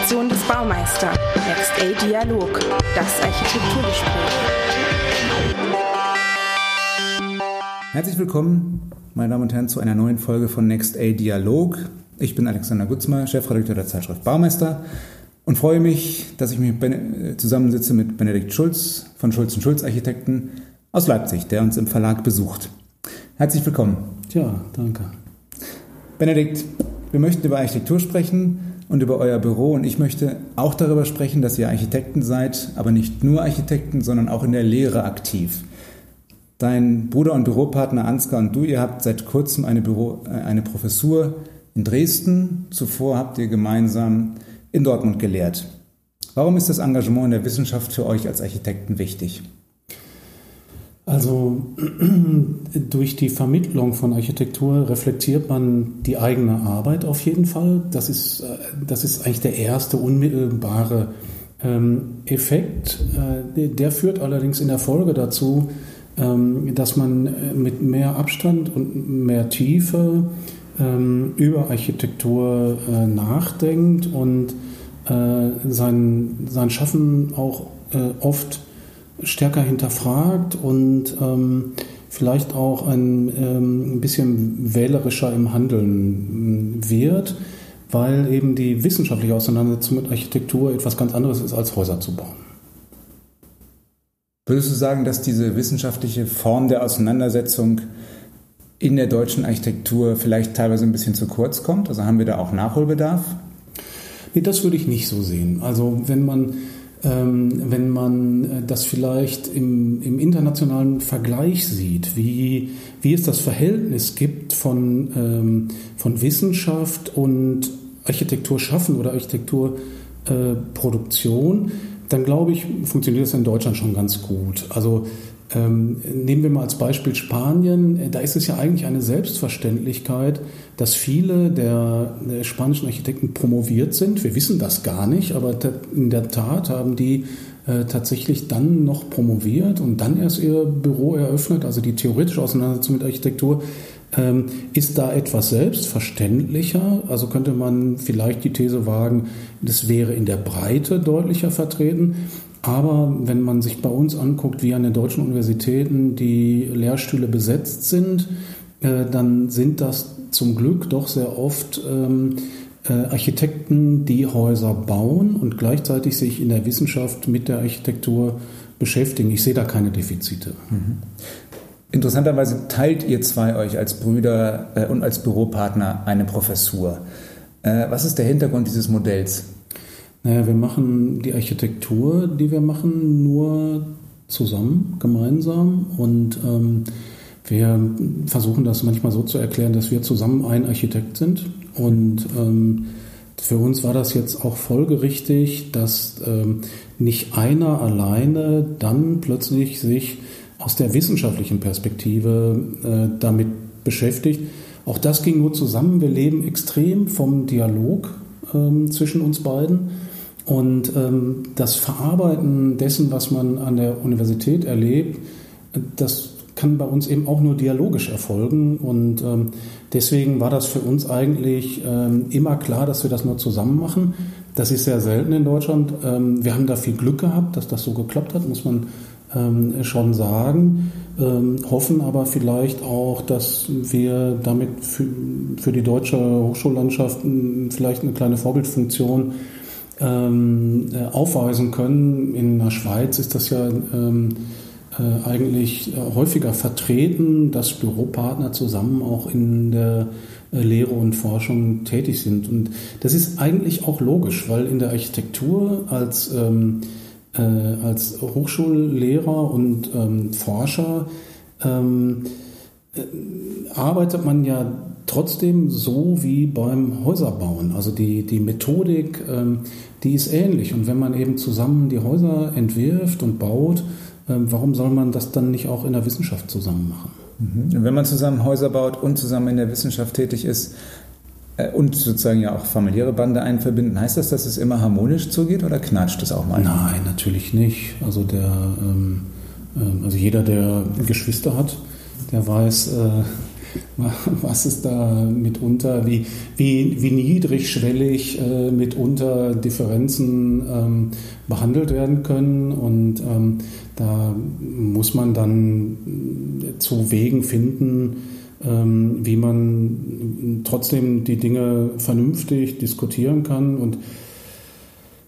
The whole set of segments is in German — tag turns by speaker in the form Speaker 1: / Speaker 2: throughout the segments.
Speaker 1: Redaktion des Baumeister. Next A Dialog, das Architekturgespräch.
Speaker 2: Herzlich willkommen, meine Damen und Herren, zu einer neuen Folge von Next A Dialog. Ich bin Alexander Gutzmer, Chefredakteur der Zeitschrift Baumeister und freue mich, dass ich mich zusammensitze mit Benedikt Schulz von Schulz Schulz Architekten aus Leipzig, der uns im Verlag besucht. Herzlich willkommen.
Speaker 3: Ja, danke.
Speaker 2: Benedikt, wir möchten über Architektur sprechen und über euer Büro und ich möchte auch darüber sprechen, dass ihr Architekten seid, aber nicht nur Architekten, sondern auch in der Lehre aktiv. Dein Bruder und Büropartner Ansgar und du, ihr habt seit kurzem eine, Büro, äh, eine Professur in Dresden. Zuvor habt ihr gemeinsam in Dortmund gelehrt. Warum ist das Engagement in der Wissenschaft für euch als Architekten wichtig?
Speaker 3: Also durch die Vermittlung von Architektur reflektiert man die eigene Arbeit auf jeden Fall. Das ist, äh, das ist eigentlich der erste unmittelbare ähm, Effekt. Äh, der führt allerdings in der Folge dazu, ähm, dass man äh, mit mehr Abstand und mehr Tiefe ähm, über Architektur nachdenkt und sein, sein Schaffen auch oft stärker hinterfragt und ähm, vielleicht auch ein, ähm, ein bisschen wählerischer im Handeln wird, weil eben die wissenschaftliche Auseinandersetzung mit Architektur etwas ganz anderes ist, als Häuser zu bauen.
Speaker 2: Würdest du sagen, dass diese wissenschaftliche Form der Auseinandersetzung in der deutschen Architektur vielleicht teilweise ein bisschen zu kurz kommt? Also haben wir da auch Nachholbedarf?
Speaker 3: Nee, das würde ich nicht so sehen. Also wenn man wenn man äh, das vielleicht im, im, internationalen Vergleich sieht, wie, wie es das Verhältnis gibt von, ähm, von Wissenschaft und Architektur schaffen oder Architekturproduktion, äh, dann glaube ich, funktioniert das in Deutschland schon ganz gut. Also ähm, nehmen wir mal als Beispiel Spanien. Da ist es ja eigentlich eine Selbstverständlichkeit, dass viele der, der, spanischen Architekten promoviert sind. Wir wissen das gar nicht, aber in der Tat haben die äh, tatsächlich dann noch promoviert und dann erst ihr Büro eröffnet. Also die theoretische Auseinandersetzung mit Architektur ähm, ist da etwas selbstverständlicher. Also könnte man vielleicht die These wagen, das wäre in der Breite deutlicher vertreten. Aber wenn man sich bei uns anguckt, wie an den deutschen Universitäten die Lehrstühle besetzt sind, äh, dann sind das zum Glück doch sehr oft ähm, äh, Architekten, die Häuser bauen und gleichzeitig sich in der Wissenschaft mit der Architektur beschäftigen. Ich sehe da keine Defizite. Mhm.
Speaker 2: Interessanterweise teilt ihr zwei euch als Brüder äh, und als Büropartner eine Professur. was ist der Hintergrund dieses Modells?
Speaker 3: Naja, wir machen die Architektur, die wir machen, nur zusammen, gemeinsam. Und ähm, wir versuchen das manchmal so zu erklären, dass wir zusammen ein Architekt sind. Und ähm, für uns war das jetzt auch folgerichtig, dass ähm, nicht einer alleine dann plötzlich sich aus der wissenschaftlichen Perspektive äh, damit beschäftigt. Auch das ging nur zusammen. Wir leben extrem vom Dialog ähm, zwischen uns beiden. Und ähm, das Verarbeiten dessen, was man an der Universität erlebt, das kann bei uns eben auch nur dialogisch erfolgen. Und ähm, deswegen war das für uns eigentlich ähm, immer klar, dass wir das nur zusammen machen. Das ist sehr selten in Deutschland. Ähm, wir haben da viel Glück gehabt, dass das so geklappt hat, muss man ähm, schon sagen. Ähm, hoffen aber vielleicht auch, dass wir damit für, für die deutsche Hochschullandschaft vielleicht eine kleine Vorbildfunktion ähm, äh, aufweisen können. In der Schweiz ist das ja ähm, äh, eigentlich äh, häufiger vertreten, dass Büropartner zusammen auch in der äh, Lehre und Forschung tätig sind. Und das ist eigentlich auch logisch, weil in der Architektur als, ähm, äh, als Hochschullehrer und ähm, Forscher ähm, äh, arbeitet man ja trotzdem so wie beim Häuserbauen. Also die, die Methodik, ähm, die ist ähnlich. Und wenn man eben zusammen die Häuser entwirft und baut, ähm, warum soll man das dann nicht auch in der Wissenschaft zusammen machen?
Speaker 2: Mhm. Wenn man zusammen Häuser baut und zusammen in der Wissenschaft tätig ist, äh, und sozusagen ja auch familiäre Bande einverbinden, heißt das, dass es immer harmonisch zugeht oder knatscht es auch mal?
Speaker 3: Nein, natürlich nicht. Also der, ähm, ähm, also jeder, der Geschwister hat, der weiß, äh, was ist da mitunter, wie, wie, wie niedrigschwellig äh, mitunter Differenzen ähm, behandelt werden können. Und ähm, da muss man dann zu Wegen finden, ähm, wie man trotzdem die Dinge vernünftig diskutieren kann. Und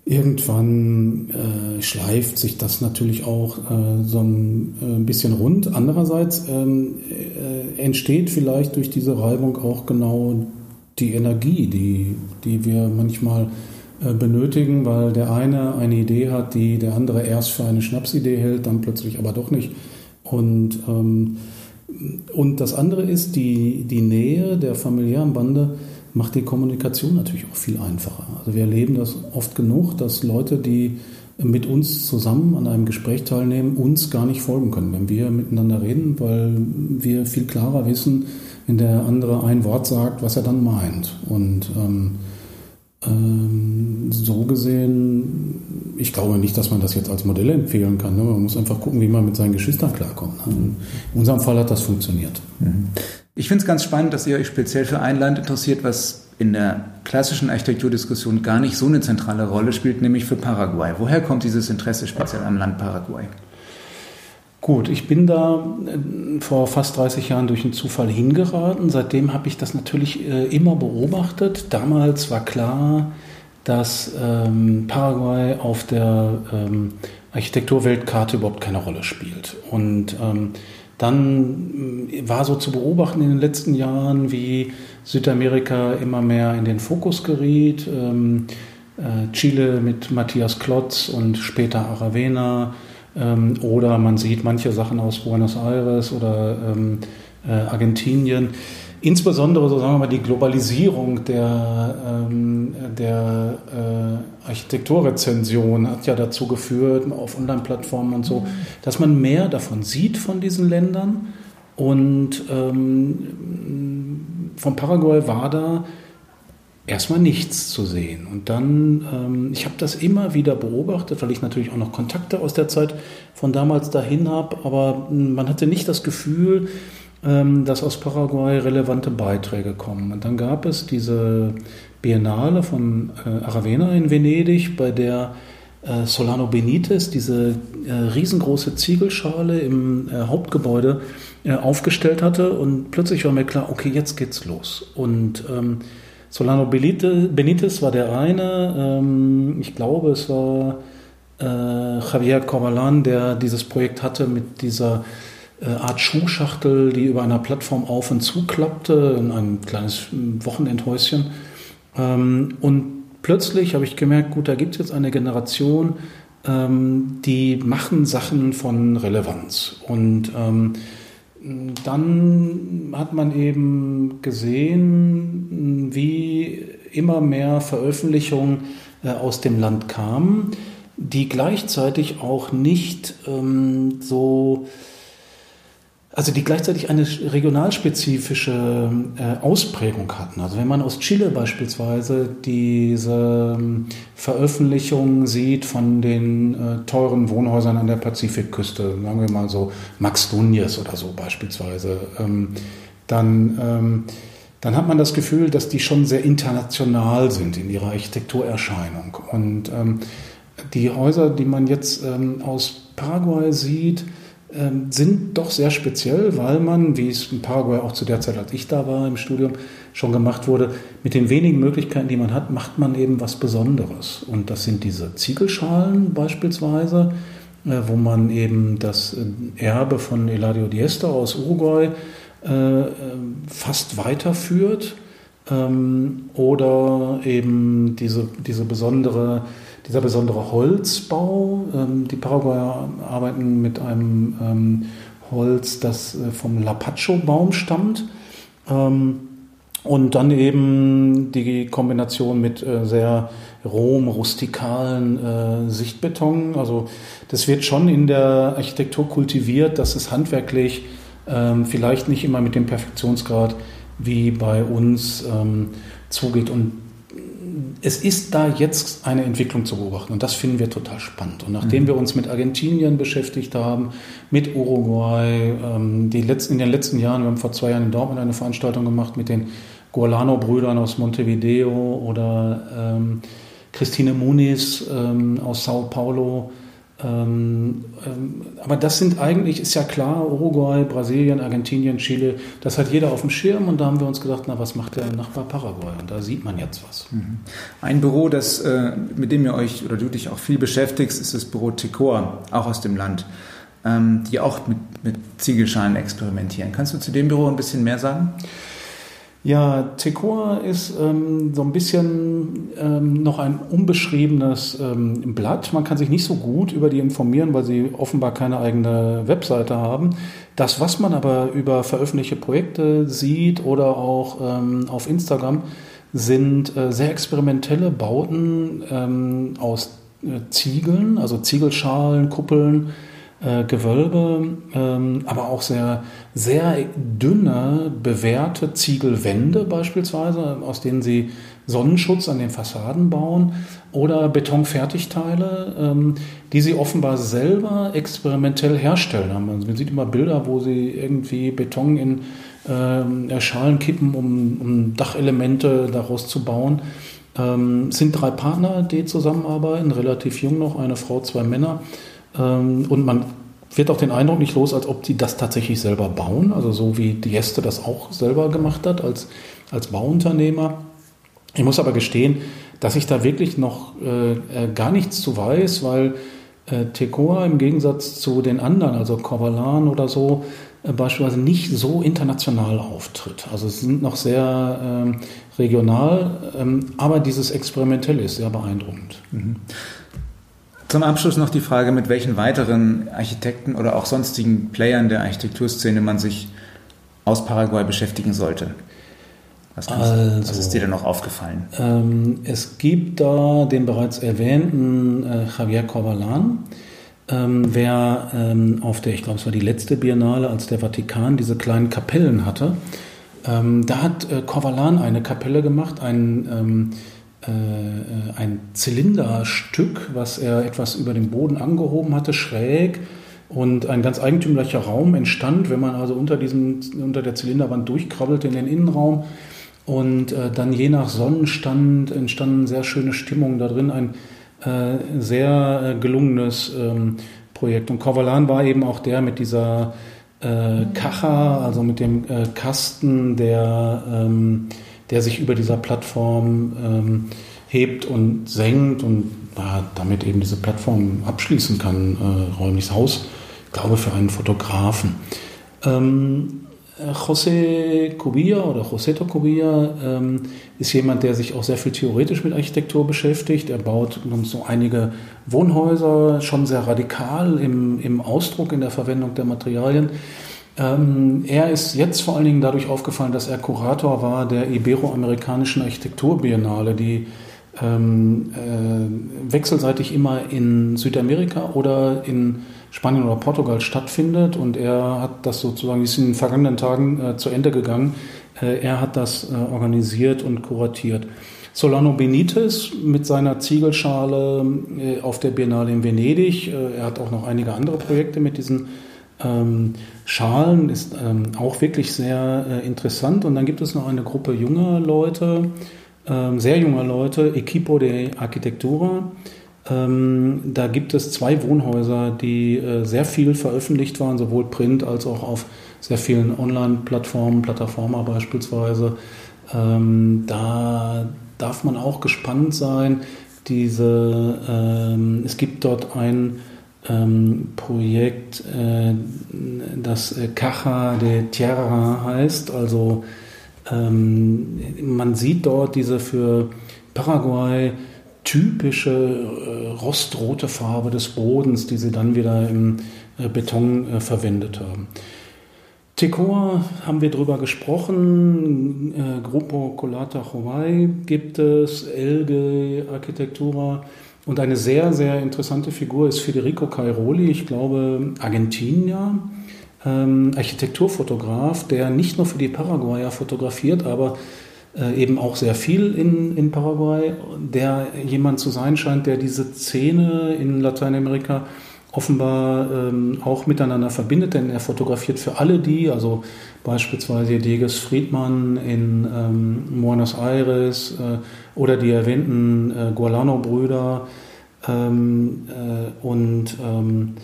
Speaker 3: Irgendwann äh, schleift sich das natürlich auch äh, so ein äh, bisschen rund. Andererseits ähm, äh, entsteht vielleicht durch diese Reibung auch genau die Energie, die, die wir manchmal äh, benötigen, weil der eine eine Idee hat, die der andere erst für eine Schnapsidee hält, dann plötzlich aber doch nicht. Und, ähm, und das andere ist die, die Nähe der familiären Bande macht die Kommunikation natürlich auch viel einfacher. Also wir erleben das oft genug, dass Leute, die mit uns zusammen an einem Gespräch teilnehmen, uns gar nicht folgen können, wenn wir miteinander reden, weil wir viel klarer wissen, wenn der andere ein Wort sagt, was er dann meint. Und ähm, ähm, so gesehen, ich glaube nicht, dass man das jetzt als Modell empfehlen kann. Ne? Man muss einfach gucken, wie man mit seinen Geschwistern klarkommt. Ne? In unserem Fall hat das funktioniert.
Speaker 2: Mhm. Ich finde es ganz spannend, dass ihr euch speziell für ein Land interessiert, was in der klassischen Architekturdiskussion gar nicht so eine zentrale Rolle spielt, nämlich für Paraguay. Woher kommt dieses Interesse speziell am Land Paraguay?
Speaker 3: Gut, ich bin da äh, vor fast 30 Jahren durch einen Zufall hingeraten. Seitdem habe ich das natürlich äh, immer beobachtet. Damals war klar, dass ähm, Paraguay auf der ähm, Architekturweltkarte überhaupt keine Rolle spielt. Und ähm, dann äh, war so zu beobachten in den letzten Jahren, wie Südamerika immer mehr in den Fokus geriet. Ähm, äh, Chile mit Matthias Klotz und später Aravena. Ähm, oder man sieht manche Sachen aus Buenos Aires oder ähm, äh, Argentinien insbesondere so sagen wir mal die Globalisierung der, ähm, der äh, Architekturrezension hat ja dazu geführt, auf Online-Plattformen und so, dass man mehr davon sieht von diesen Ländern. Und ähm, von Paraguay war da erstmal nichts zu sehen. Und dann, ähm, ich habe das immer wieder beobachtet, weil ich natürlich auch noch Kontakte aus der Zeit von damals dahin habe, aber man hatte nicht das Gefühl, dass aus Paraguay relevante Beiträge kommen. Und dann gab es diese Biennale von äh, Aravena in Venedig, bei der äh, Solano Benitez diese äh, riesengroße Ziegelschale im Hauptgebäude aufgestellt hatte und plötzlich war mir klar, okay, jetzt geht's los. Und ähm, Solano Benitez war der eine, ähm, ich glaube, es war Javier Corbalan, der dieses Projekt hatte mit dieser Art Schuhschachtel, die über einer Plattform auf und zu klappte, in ein kleines Wochenendhäuschen. Ähm, und plötzlich habe ich gemerkt, gut, da gibt es jetzt eine Generation, ähm, die machen Sachen von Relevanz. Und ähm, dann hat man eben gesehen, wie immer mehr Veröffentlichungen äh, aus dem Land kamen, die gleichzeitig auch nicht so also die gleichzeitig eine regionalspezifische äh, Ausprägung hatten. Also wenn man aus Chile beispielsweise diese ähm, Veröffentlichungen sieht von den äh, teuren Wohnhäusern an der Pazifikküste, sagen wir mal so Max Dunjes oder so beispielsweise, ähm, dann, ähm, dann hat man das Gefühl, dass die schon sehr international sind in ihrer Architekturerscheinung. Und ähm, die Häuser, die man jetzt ähm, aus Paraguay sieht, sind doch sehr speziell, weil man, wie es in Paraguay auch zu der Zeit, als ich da war im Studium, schon gemacht wurde, mit den wenigen Möglichkeiten, die man hat, macht man eben was Besonderes. Und das sind diese Ziegelschalen beispielsweise, äh, wo man eben das äh, Erbe von Eladio Diesta aus Uruguay äh, fast weiterführt. Ähm, oder eben diese, diese besondere dieser besondere Holzbau. Ähm, die Paraguayer arbeiten mit einem ähm, Holz, das äh, vom Lapacho-Baum stammt. Ähm, und dann eben die Kombination mit äh, sehr rohem, rustikalen äh, Sichtbeton. Also das wird schon in der Architektur kultiviert, dass es handwerklich vielleicht nicht immer mit dem Perfektionsgrad wie bei uns zugeht. Und es ist da jetzt eine Entwicklung zu beobachten und das finden wir total spannend. Und nachdem mhm. wir uns mit Argentinien beschäftigt haben, mit Uruguay, ähm, die letzten, in den letzten Jahren, wir haben vor zwei Jahren in Dortmund eine Veranstaltung gemacht mit den Gualano-Brüdern aus Montevideo oder ähm, Christine Muniz ähm, aus Sao Paulo, ähm, ähm, aber das sind eigentlich, ist ja klar, Uruguay, Brasilien, Argentinien, Chile, das hat jeder auf dem Schirm und da haben wir uns gedacht, na, was macht der Nachbar Paraguay? Und da sieht man jetzt was. Mhm.
Speaker 2: Ein Büro, das, äh, mit dem ihr euch oder du dich auch viel beschäftigst, ist das Büro Tecoa, auch aus dem Land, ähm, die auch mit, mit Ziegelschalen experimentieren. Kannst du zu dem Büro ein bisschen mehr sagen?
Speaker 3: Tecoa ist ähm, so ein bisschen ähm, noch ein unbeschriebenes ähm, Blatt. Man kann sich nicht so gut über die informieren, weil sie offenbar keine eigene Webseite haben. Das, was man aber über veröffentlichte Projekte sieht oder auch ähm, auf Instagram, sind äh, sehr experimentelle Bauten ähm, aus äh, Ziegeln, also Ziegelschalen, Kuppeln, äh, Gewölbe, ähm, aber auch sehr, sehr dünne, bewährte Ziegelwände beispielsweise, aus denen sie Sonnenschutz an den Fassaden bauen oder Betonfertigteile, ähm, die sie offenbar selber experimentell herstellen. Also man sieht immer Bilder, wo sie irgendwie Beton in äh, Schalen kippen, um, Dachelemente daraus zu bauen. Ähm, es sind drei Partner, die zusammenarbeiten, relativ jung noch, eine Frau, zwei Männer. Ähm, und man wird auch den Eindruck nicht los, als ob die das tatsächlich selber bauen, also so wie Dieste das auch selber gemacht hat als, als Bauunternehmer. Ich muss aber gestehen, dass ich da wirklich noch äh, äh gar nichts zu weiß, weil äh, Tecoa im Gegensatz zu den anderen, also Corvalan oder so, äh, beispielsweise nicht so international auftritt. Also sie sind noch sehr ähm, regional, ähm, aber dieses Experimentelle ist sehr beeindruckend. Mhm.
Speaker 2: Zum Abschluss noch die Frage, mit welchen weiteren Architekten oder auch sonstigen Playern der Architekturszene man sich aus Paraguay beschäftigen sollte. Was, also, was ist dir denn noch aufgefallen?
Speaker 3: Ähm, es gibt da den bereits erwähnten äh, Javier Corvalan, ähm, wer ähm, auf der, ich glaube, es war die letzte Biennale, als der Vatikan diese kleinen Kapellen hatte. Ähm, da hat äh, Corvalan eine Kapelle gemacht, ein ähm, äh, ein Zylinderstück, was er etwas über den Boden angehoben hatte, schräg. Und ein ganz eigentümlicher Raum entstand, wenn man also unter, diesem, unter der Zylinderwand durchkrabbelte in den Innenraum. Und äh, dann je nach Sonnenstand entstanden sehr schöne Stimmungen da drin. Ein äh, sehr äh, gelungenes ähm, Projekt. Und Corvalan war eben auch der mit dieser äh, Kacha, also mit dem äh, Kasten, der ähm, der sich über dieser Plattform ähm, hebt und senkt und äh, damit eben diese Plattform abschließen kann, äh, räumliches Haus, ich glaube für einen Fotografen. Ähm, José Cubilla oder Joseto Cubilla ähm, ist jemand, der sich auch sehr viel theoretisch mit Architektur beschäftigt. Er baut so einige Wohnhäuser, schon sehr radikal im, im Ausdruck, in der Verwendung der Materialien. Ähm, er ist jetzt vor allen Dingen dadurch aufgefallen, dass er Kurator war der Iberoamerikanischen Architekturbiennale, die ähm, äh, wechselseitig immer in Südamerika oder in Spanien oder Portugal stattfindet. Und er hat das sozusagen, ist in den vergangenen Tagen äh, zu Ende gegangen. Äh, er hat das äh, organisiert und kuratiert. Solano Benitez mit seiner Ziegelschale äh, auf der Biennale in Venedig. Äh, er hat auch noch einige andere Projekte mit diesen ähm, Schalen ist ähm, auch wirklich sehr äh, interessant. Und dann gibt es noch eine Gruppe junger Leute, ähm, sehr junger Leute, Equipo de Arquitectura. Ähm, da gibt es zwei Wohnhäuser, die äh, sehr viel veröffentlicht waren, sowohl print als auch auf sehr vielen Online-Plattformen, Plataforma beispielsweise. Ähm, da darf man auch gespannt sein. Diese, ähm, es gibt dort ein ähm, Projekt, äh, das äh, Caja de Tierra heißt. Also ähm, man sieht dort diese für Paraguay typische äh, rostrote Farbe des Bodens, die sie dann wieder im äh, Beton äh, verwendet haben. Tecoa haben wir drüber gesprochen, äh, Grupo Colata Hawaii gibt es, Elge Architektura und eine sehr, sehr interessante Figur ist Federico Cairoli, ich glaube Argentinier, ähm, Architekturfotograf, der nicht nur für die Paraguayer fotografiert, aber äh, eben auch sehr viel in, in Paraguay, der jemand zu sein scheint, der diese Szene in Lateinamerika offenbar ähm, auch miteinander verbindet, denn er fotografiert für alle die, also beispielsweise Dieges Friedmann in ähm, Buenos Aires äh, oder die erwähnten äh, Gualano-Brüder ähm, äh, und ähm,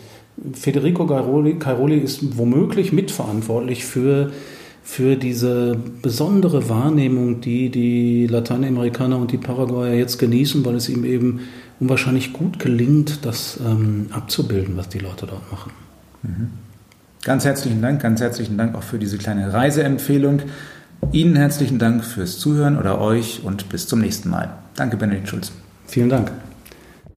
Speaker 3: Federico Cairoli, Cairoli ist womöglich mitverantwortlich für für diese besondere Wahrnehmung, die die Lateinamerikaner und die Paraguayer jetzt genießen, weil es ihm eben unwahrscheinlich gut gelingt, das ähm, abzubilden, was die Leute dort machen.
Speaker 2: Mhm. Ganz herzlichen Dank, ganz herzlichen Dank auch für diese kleine Reiseempfehlung. Ihnen herzlichen Dank fürs Zuhören oder euch und bis zum nächsten Mal. Danke, Benedikt Schulz.
Speaker 3: Vielen Dank.